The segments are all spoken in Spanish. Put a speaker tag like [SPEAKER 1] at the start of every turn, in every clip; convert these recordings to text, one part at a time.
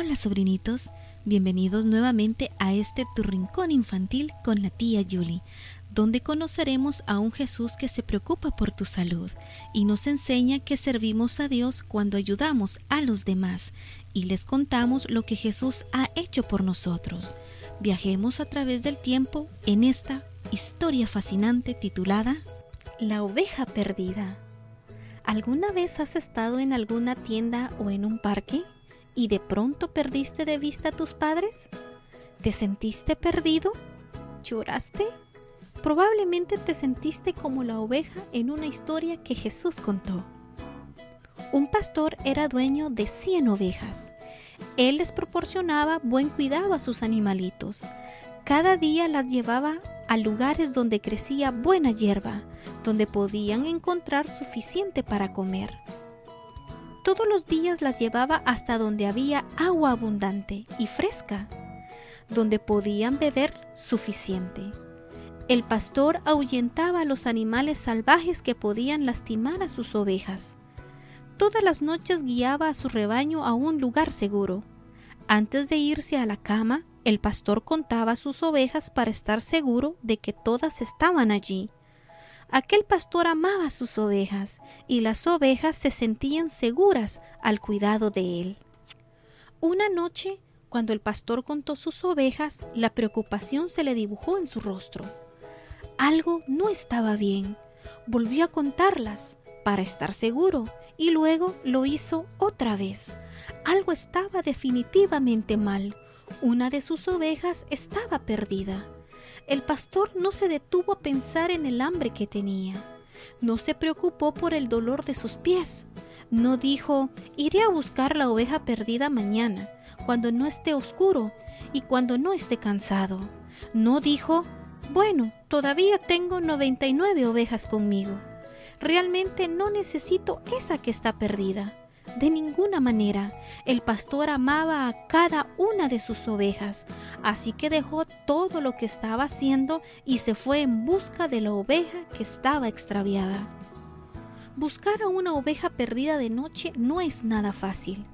[SPEAKER 1] Hola sobrinitos, bienvenidos nuevamente a este tu rincón infantil con la tía Julie, donde conoceremos a un Jesús que se preocupa por tu salud y nos enseña que servimos a Dios cuando ayudamos a los demás y les contamos lo que Jesús ha hecho por nosotros. Viajemos a través del tiempo en esta historia fascinante titulada La oveja perdida. ¿Alguna vez has estado en alguna tienda o en un parque? Y de pronto perdiste de vista a tus padres? ¿Te sentiste perdido? ¿Lloraste? Probablemente te sentiste como la oveja en una historia que Jesús contó. Un pastor era dueño de 100 ovejas. Él les proporcionaba buen cuidado a sus animalitos. Cada día las llevaba a lugares donde crecía buena hierba, donde podían encontrar suficiente para comer. Todos los días las llevaba hasta donde había agua abundante y fresca, donde podían beber suficiente. El pastor ahuyentaba a los animales salvajes que podían lastimar a sus ovejas. Todas las noches guiaba a su rebaño a un lugar seguro. Antes de irse a la cama, el pastor contaba sus ovejas para estar seguro de que todas estaban allí. Aquel pastor amaba sus ovejas y las ovejas se sentían seguras al cuidado de él. Una noche, cuando el pastor contó sus ovejas, la preocupación se le dibujó en su rostro. Algo no estaba bien. Volvió a contarlas para estar seguro y luego lo hizo otra vez. Algo estaba definitivamente mal. Una de sus ovejas estaba perdida. El pastor no se detuvo a pensar en el hambre que tenía. No se preocupó por el dolor de sus pies. No dijo, iré a buscar la oveja perdida mañana, cuando no esté oscuro y cuando no esté cansado. No dijo, bueno, todavía tengo 99 ovejas conmigo. Realmente no necesito esa que está perdida. De ninguna manera. El pastor amaba a cada una de sus ovejas, así que dejó todo lo que estaba haciendo y se fue en busca de la oveja que estaba extraviada. Buscar a una oveja perdida de noche no es nada fácil.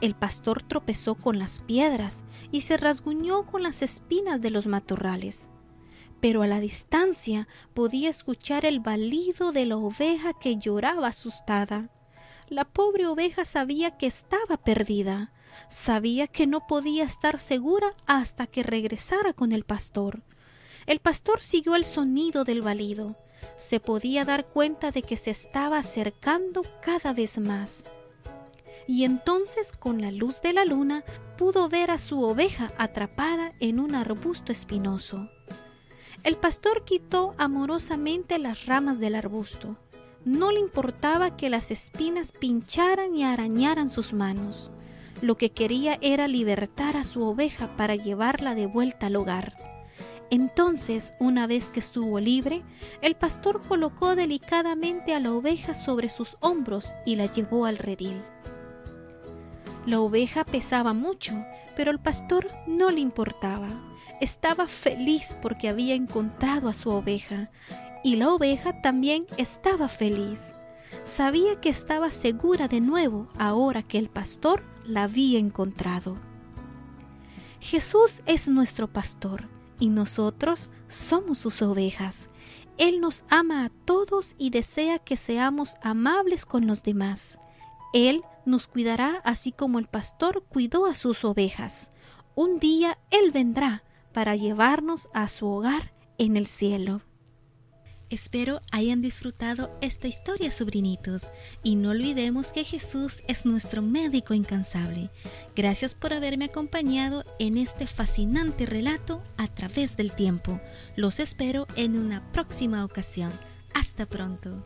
[SPEAKER 1] El pastor tropezó con las piedras y se rasguñó con las espinas de los matorrales. Pero a la distancia podía escuchar el balido de la oveja que lloraba asustada. La pobre oveja sabía que estaba perdida, sabía que no podía estar segura hasta que regresara con el pastor. El pastor siguió el sonido del balido. Se podía dar cuenta de que se estaba acercando cada vez más. Y entonces con la luz de la luna pudo ver a su oveja atrapada en un arbusto espinoso. El pastor quitó amorosamente las ramas del arbusto no le importaba que las espinas pincharan y arañaran sus manos. Lo que quería era libertar a su oveja para llevarla de vuelta al hogar. Entonces, una vez que estuvo libre, el pastor colocó delicadamente a la oveja sobre sus hombros y la llevó al redil. La oveja pesaba mucho, pero al pastor no le importaba. Estaba feliz porque había encontrado a su oveja y la oveja también estaba feliz. Sabía que estaba segura de nuevo ahora que el pastor la había encontrado. Jesús es nuestro pastor y nosotros somos sus ovejas. Él nos ama a todos y desea que seamos amables con los demás. Él nos cuidará así como el pastor cuidó a sus ovejas. Un día Él vendrá para llevarnos a su hogar en el cielo. Espero hayan disfrutado esta historia, sobrinitos, y no olvidemos que Jesús es nuestro médico incansable. Gracias por haberme acompañado en este fascinante relato a través del tiempo. Los espero en una próxima ocasión. Hasta pronto.